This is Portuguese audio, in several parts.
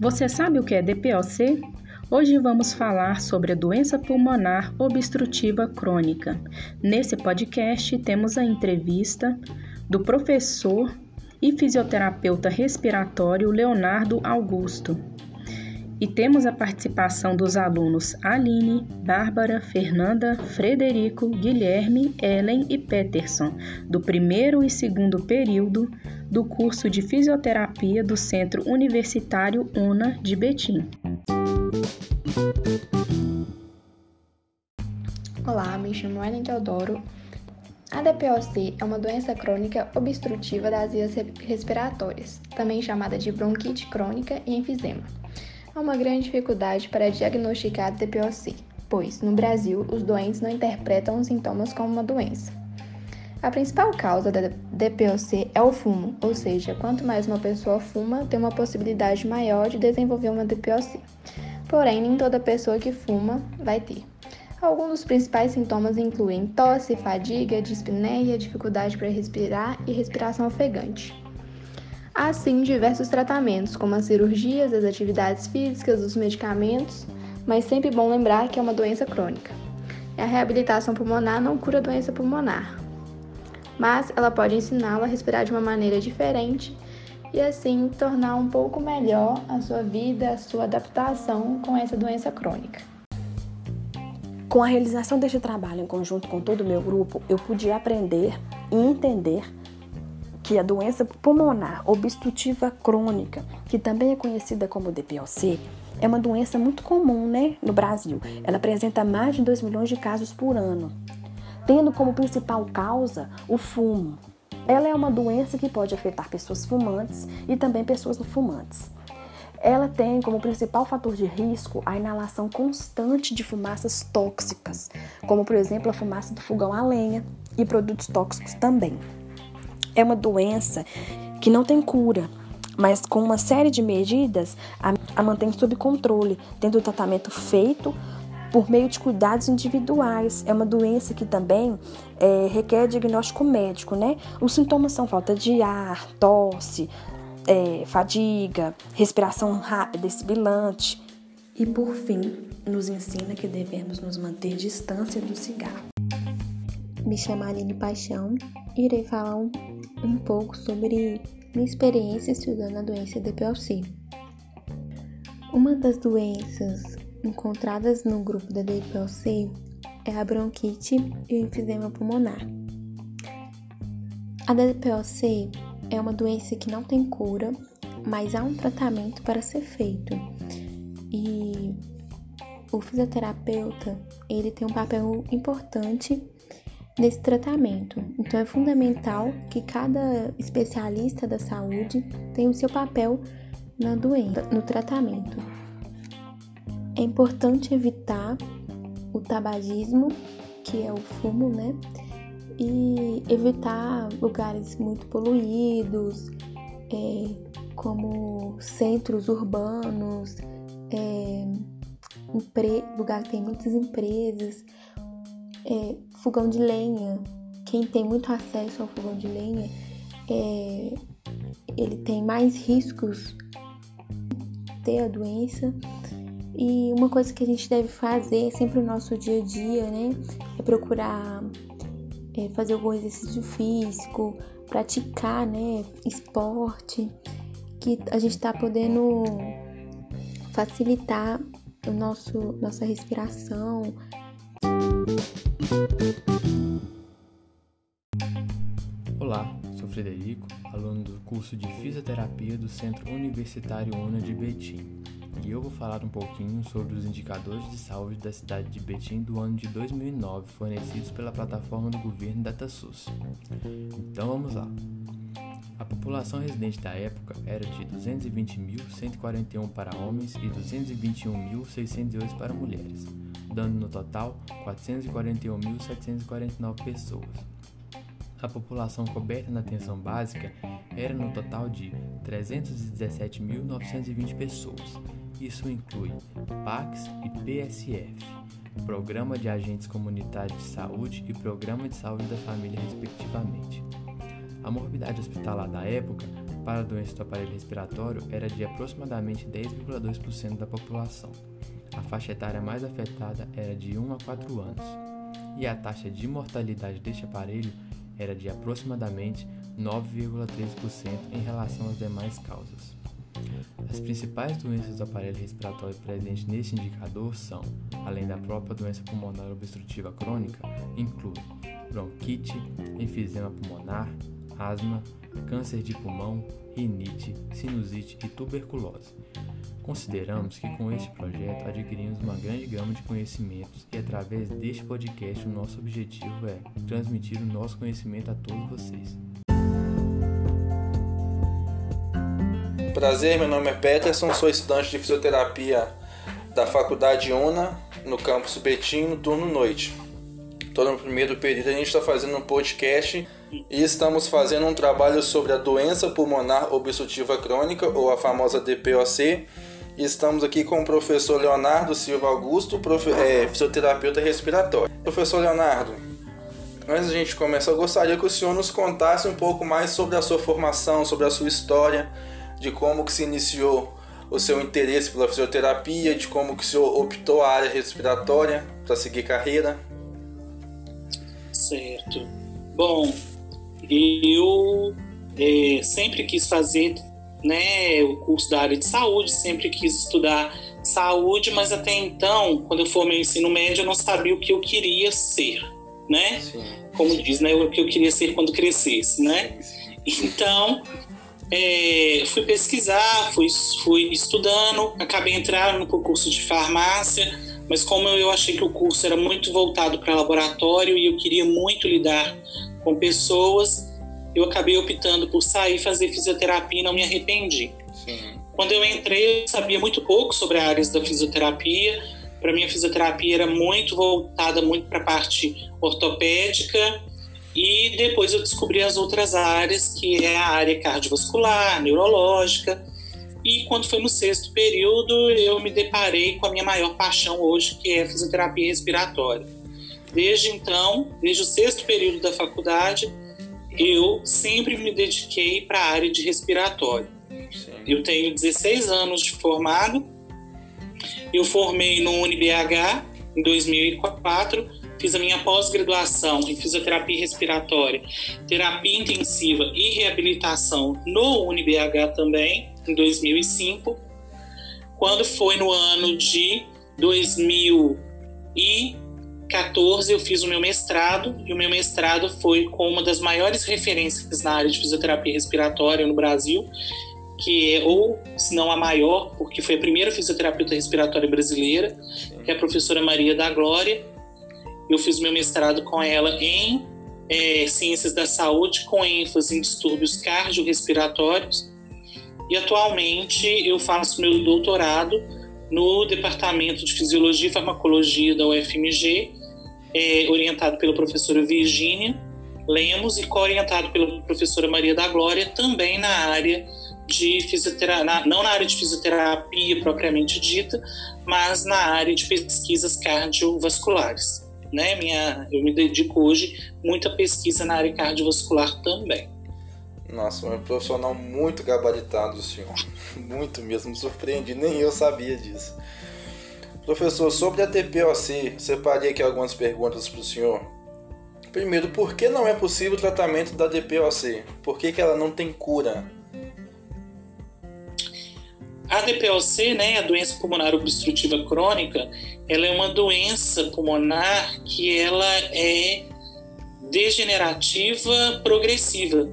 Você sabe o que é DPOC? Hoje vamos falar sobre a doença pulmonar obstrutiva crônica. Nesse podcast temos a entrevista do professor e fisioterapeuta respiratório Leonardo Augusto. E temos a participação dos alunos Aline, Bárbara, Fernanda, Frederico, Guilherme, Ellen e Peterson, do primeiro e segundo período do curso de fisioterapia do Centro Universitário UNA de Betim. Olá, me chamo Ellen Teodoro. A DPOC é uma doença crônica obstrutiva das vias respiratórias, também chamada de bronquite crônica e enfisema. Há uma grande dificuldade para diagnosticar DPOC, pois, no Brasil, os doentes não interpretam os sintomas como uma doença. A principal causa da DPOC é o fumo, ou seja, quanto mais uma pessoa fuma, tem uma possibilidade maior de desenvolver uma DPOC. Porém, nem toda pessoa que fuma vai ter. Alguns dos principais sintomas incluem tosse, fadiga, dispneia, dificuldade para respirar e respiração ofegante. Há sim diversos tratamentos, como as cirurgias, as atividades físicas, os medicamentos, mas sempre bom lembrar que é uma doença crônica. A reabilitação pulmonar não cura a doença pulmonar, mas ela pode ensiná-lo a respirar de uma maneira diferente e assim tornar um pouco melhor a sua vida, a sua adaptação com essa doença crônica. Com a realização deste trabalho em conjunto com todo o meu grupo, eu pude aprender e entender que a doença pulmonar obstrutiva crônica, que também é conhecida como DPOC, é uma doença muito comum né, no Brasil. Ela apresenta mais de 2 milhões de casos por ano tendo como principal causa o fumo. Ela é uma doença que pode afetar pessoas fumantes e também pessoas não fumantes. Ela tem como principal fator de risco a inalação constante de fumaças tóxicas, como por exemplo a fumaça do fogão a lenha e produtos tóxicos também. É uma doença que não tem cura, mas com uma série de medidas a, mantém sob controle, tendo o tratamento feito por meio de cuidados individuais. É uma doença que também é, requer diagnóstico médico, né? Os sintomas são falta de ar, tosse, é, fadiga, respiração rápida e sibilante. E por fim, nos ensina que devemos nos manter distância do cigarro. Me chamo Aline Paixão e irei falar um, um pouco sobre minha experiência estudando a doença DPLC. Uma das doenças encontradas no grupo da DPLC é a bronquite e o enfisema pulmonar. A DPLC é uma doença que não tem cura, mas há um tratamento para ser feito. E o fisioterapeuta, ele tem um papel importante nesse tratamento. Então é fundamental que cada especialista da saúde tenha o seu papel na doença, no tratamento. É importante evitar o tabagismo, que é o fumo, né? E evitar lugares muito poluídos, é, como centros urbanos, é, lugar que tem muitas empresas, é, fogão de lenha. Quem tem muito acesso ao fogão de lenha, é, ele tem mais riscos de ter a doença e uma coisa que a gente deve fazer sempre no nosso dia a dia, né? É procurar é, fazer algum exercício físico, praticar, né? Esporte, que a gente está podendo facilitar o nosso, nossa respiração. Olá, sou Frederico, aluno do curso de Fisioterapia do Centro Universitário UNA de Betim e eu vou falar um pouquinho sobre os indicadores de saúde da cidade de Betim do ano de 2009 fornecidos pela plataforma do governo DataSUS. Então vamos lá. A população residente da época era de 220.141 para homens e 221.608 para mulheres, dando no total 441.749 pessoas. A população coberta na atenção básica era no total de 317.920 pessoas, isso inclui PACS e PSF, Programa de Agentes Comunitários de Saúde e Programa de Saúde da Família, respectivamente. A morbidade hospitalar da época para a doença do aparelho respiratório era de aproximadamente 10,2% da população. A faixa etária mais afetada era de 1 a 4 anos, e a taxa de mortalidade deste aparelho era de aproximadamente 9,3% em relação às demais causas. As principais doenças do aparelho respiratório presentes neste indicador são, além da própria doença pulmonar obstrutiva crônica, incluem bronquite, enfisema pulmonar, asma, câncer de pulmão, rinite, sinusite e tuberculose. Consideramos que com este projeto adquirimos uma grande gama de conhecimentos e através deste podcast o nosso objetivo é transmitir o nosso conhecimento a todos vocês. Prazer, meu nome é Peterson, sou estudante de fisioterapia da Faculdade UNA, no campus Betim, no turno noite. Estou no primeiro período, a gente está fazendo um podcast e estamos fazendo um trabalho sobre a doença pulmonar obstrutiva crônica, ou a famosa DPOC. Estamos aqui com o professor Leonardo Silva Augusto, profe é, fisioterapeuta respiratório. Professor Leonardo, antes de a gente começar, eu gostaria que o senhor nos contasse um pouco mais sobre a sua formação, sobre a sua história de como que se iniciou o seu interesse pela fisioterapia, de como que o senhor optou a área respiratória para seguir carreira. Certo. Bom, eu é, sempre quis fazer né, o curso da área de saúde, sempre quis estudar saúde, mas até então, quando eu formei o ensino médio, eu não sabia o que eu queria ser, né? Sim. Como diz, né, o que eu queria ser quando crescesse, né? Então, é, fui pesquisar, fui, fui estudando, acabei entrando no concurso de farmácia, mas como eu achei que o curso era muito voltado para laboratório e eu queria muito lidar com pessoas, eu acabei optando por sair fazer fisioterapia e não me arrependi. Sim. Quando eu entrei, eu sabia muito pouco sobre as áreas da fisioterapia. Para mim, a fisioterapia era muito voltada muito para a parte ortopédica e depois eu descobri as outras áreas, que é a área cardiovascular, neurológica. E quando foi no sexto período, eu me deparei com a minha maior paixão hoje, que é a fisioterapia respiratória. Desde então, desde o sexto período da faculdade, eu sempre me dediquei para a área de respiratório. Sim. Eu tenho 16 anos de formado. Eu formei no UniBH em 2004 Fiz a minha pós-graduação em fisioterapia respiratória, terapia intensiva e reabilitação no UniBH também, em 2005. Quando foi no ano de 2014, eu fiz o meu mestrado, e o meu mestrado foi com uma das maiores referências na área de fisioterapia respiratória no Brasil, que é, ou se não a maior, porque foi a primeira fisioterapeuta respiratória brasileira, que é a professora Maria da Glória, eu fiz meu mestrado com ela em é, Ciências da Saúde, com ênfase em distúrbios cardiorrespiratórios. E atualmente eu faço meu doutorado no Departamento de Fisiologia e Farmacologia da UFMG, é, orientado pela professora Virgínia Lemos e co-orientado pela professora Maria da Glória, também na área de fisioterapia, não na área de fisioterapia propriamente dita, mas na área de pesquisas cardiovasculares né? Minha, eu me dedico hoje muito à pesquisa na área cardiovascular também. Nossa, um profissional muito gabaritado, senhor. Muito mesmo, me surpreendi, nem eu sabia disso. Professor, sobre a TPOC, separei aqui algumas perguntas para o senhor. Primeiro, por que não é possível o tratamento da DPOC? Por que, que ela não tem cura? A DPOC, né, a doença pulmonar obstrutiva crônica, ela é uma doença pulmonar que ela é degenerativa progressiva,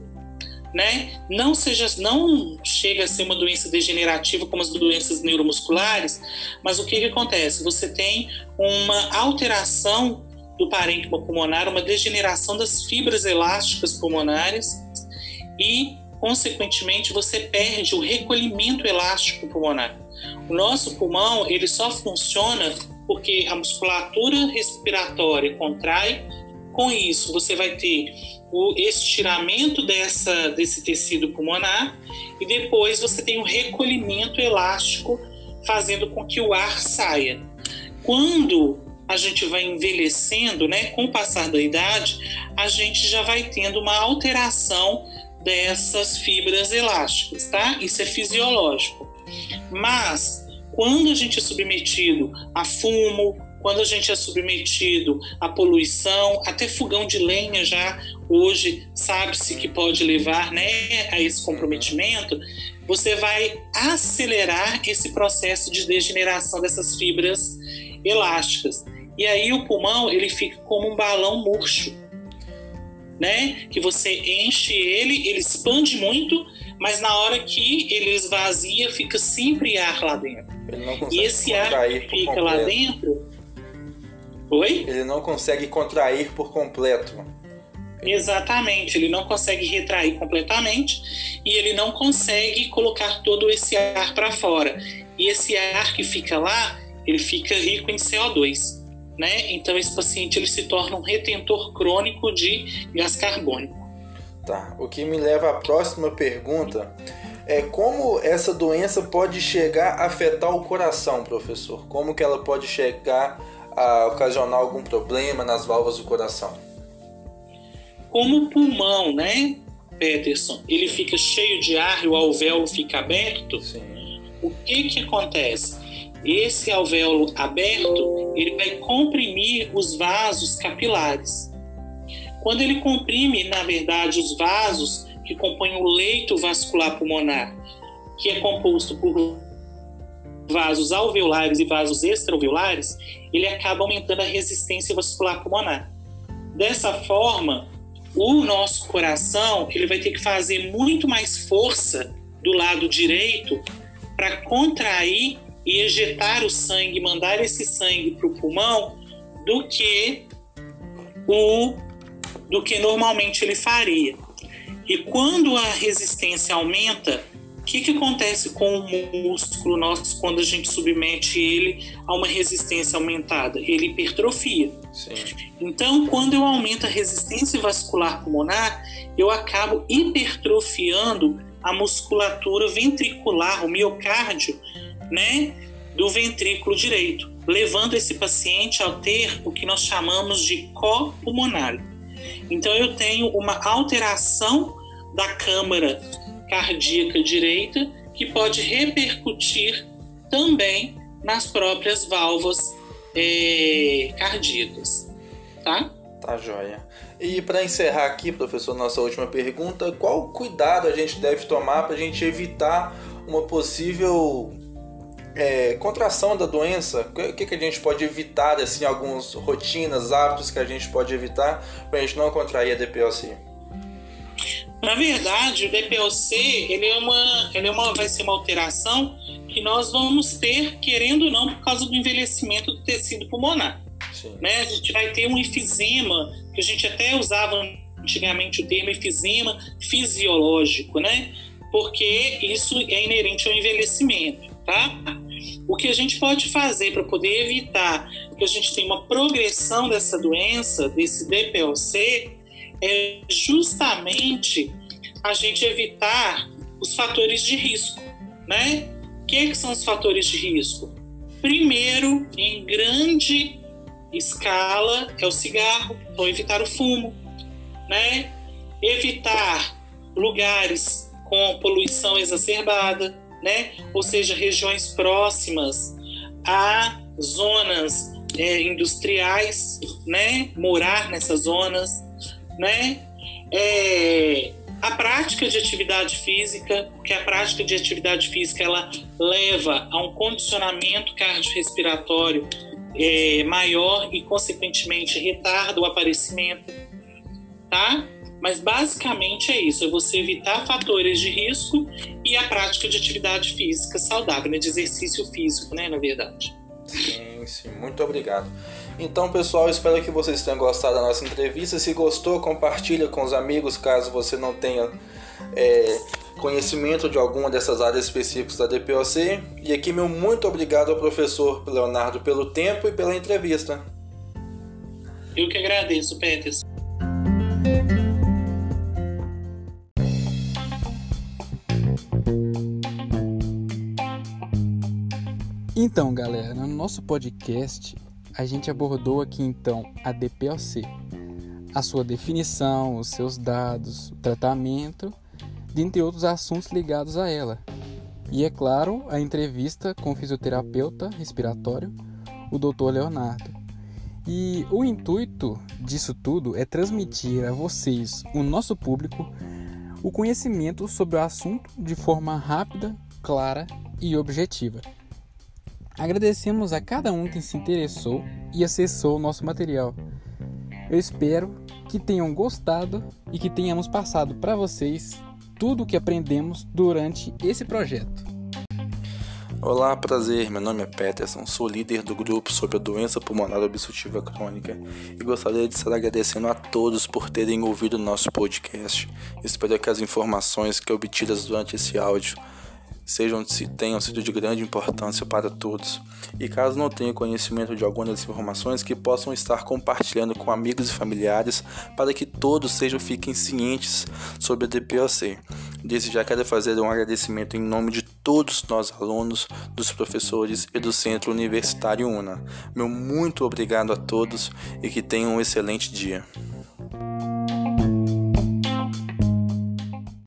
né? Não seja, não chega a ser uma doença degenerativa como as doenças neuromusculares, mas o que, que acontece? Você tem uma alteração do parênquima pulmonar, uma degeneração das fibras elásticas pulmonares e consequentemente você perde o recolhimento elástico pulmonar. O nosso pulmão ele só funciona porque a musculatura respiratória contrai. Com isso, você vai ter o estiramento dessa, desse tecido pulmonar e depois você tem o recolhimento elástico, fazendo com que o ar saia. Quando a gente vai envelhecendo, né, com o passar da idade, a gente já vai tendo uma alteração dessas fibras elásticas, tá? Isso é fisiológico. Mas quando a gente é submetido a fumo, quando a gente é submetido à poluição, até fogão de lenha já hoje sabe-se que pode levar né, a esse comprometimento, você vai acelerar esse processo de degeneração dessas fibras elásticas. E aí o pulmão ele fica como um balão murcho, né? Que você enche ele, ele expande muito, mas na hora que ele esvazia, fica sempre ar lá dentro. e esse ar que fica lá dentro. Oi? Ele não consegue contrair por completo. Exatamente, ele não consegue retrair completamente e ele não consegue colocar todo esse ar para fora. E esse ar que fica lá, ele fica rico em CO2, né? Então esse paciente ele se torna um retentor crônico de gás carbônico. Tá. O que me leva à próxima pergunta é como essa doença pode chegar a afetar o coração, professor? Como que ela pode chegar a ocasionar algum problema nas válvulas do coração? Como o pulmão, né, Peterson, ele fica cheio de ar e o alvéolo fica aberto, Sim. o que que acontece? Esse alvéolo aberto, ele vai comprimir os vasos capilares. Quando ele comprime, na verdade, os vasos que compõem o leito vascular pulmonar, que é composto por vasos alveolares e vasos extraalveolares, ele acaba aumentando a resistência vascular pulmonar. Dessa forma, o nosso coração ele vai ter que fazer muito mais força do lado direito para contrair e ejetar o sangue, mandar esse sangue para o pulmão, do que o do que normalmente ele faria. E quando a resistência aumenta, o que, que acontece com o músculo nosso quando a gente submete ele a uma resistência aumentada? Ele hipertrofia. Sim. Então, quando eu aumento a resistência vascular pulmonar, eu acabo hipertrofiando a musculatura ventricular, o miocárdio, né, do ventrículo direito, levando esse paciente a ter o que nós chamamos de copulmonar. Então, eu tenho uma alteração da câmara cardíaca direita que pode repercutir também nas próprias válvulas é, cardíacas, tá? Tá joia. E para encerrar aqui, professor, nossa última pergunta, qual cuidado a gente deve tomar para a gente evitar uma possível é, contração da doença? O que, que a gente pode evitar, assim, algumas rotinas, hábitos que a gente pode evitar para a gente não contrair a DPOC? Na verdade, o DPOC ele é uma, ele é uma, vai ser uma alteração que nós vamos ter, querendo ou não, por causa do envelhecimento do tecido pulmonar. Né? A gente vai ter um efizema, que a gente até usava antigamente o termo efizema fisiológico, né? Porque isso é inerente ao envelhecimento, tá? O que a gente pode fazer para poder evitar que a gente tenha uma progressão dessa doença, desse DPOC, é justamente a gente evitar os fatores de risco, né? O que, que são os fatores de risco? Primeiro, em grande escala, é o cigarro, então evitar o fumo, né? Evitar lugares com poluição exacerbada, né? Ou seja, regiões próximas a zonas é, industriais, né? Morar nessas zonas, né? É, a prática de atividade física, porque a prática de atividade física ela leva a um condicionamento cardiorrespiratório é, maior e, consequentemente, retarda o aparecimento, tá? Mas basicamente é isso: é você evitar fatores de risco e a prática de atividade física saudável, né? de exercício físico, né? Na verdade. Sim, sim, muito obrigado. Então, pessoal, espero que vocês tenham gostado da nossa entrevista. Se gostou, compartilha com os amigos, caso você não tenha é, conhecimento de alguma dessas áreas específicas da DPOC. E aqui, meu muito obrigado ao professor Leonardo pelo tempo e pela entrevista. Eu que agradeço, Peters. Então, galera, no nosso podcast a gente abordou aqui então a DPOC, a sua definição, os seus dados, o tratamento, dentre outros assuntos ligados a ela. E é claro, a entrevista com o fisioterapeuta respiratório, o Dr. Leonardo. E o intuito disso tudo é transmitir a vocês, o nosso público, o conhecimento sobre o assunto de forma rápida, clara e objetiva. Agradecemos a cada um que se interessou e acessou o nosso material. Eu espero que tenham gostado e que tenhamos passado para vocês tudo o que aprendemos durante esse projeto. Olá, prazer. Meu nome é Peterson, sou líder do grupo sobre a doença pulmonar obstrutiva crônica e gostaria de estar agradecendo a todos por terem ouvido nosso podcast. Espero que as informações que obtidas durante esse áudio sejam tenham sido de grande importância para todos. E caso não tenha conhecimento de alguma das informações, que possam estar compartilhando com amigos e familiares para que todos sejam fiquem cientes sobre a DPOC. Desde já quero fazer um agradecimento em nome de todos nós alunos, dos professores e do Centro Universitário UNA. Meu muito obrigado a todos e que tenham um excelente dia.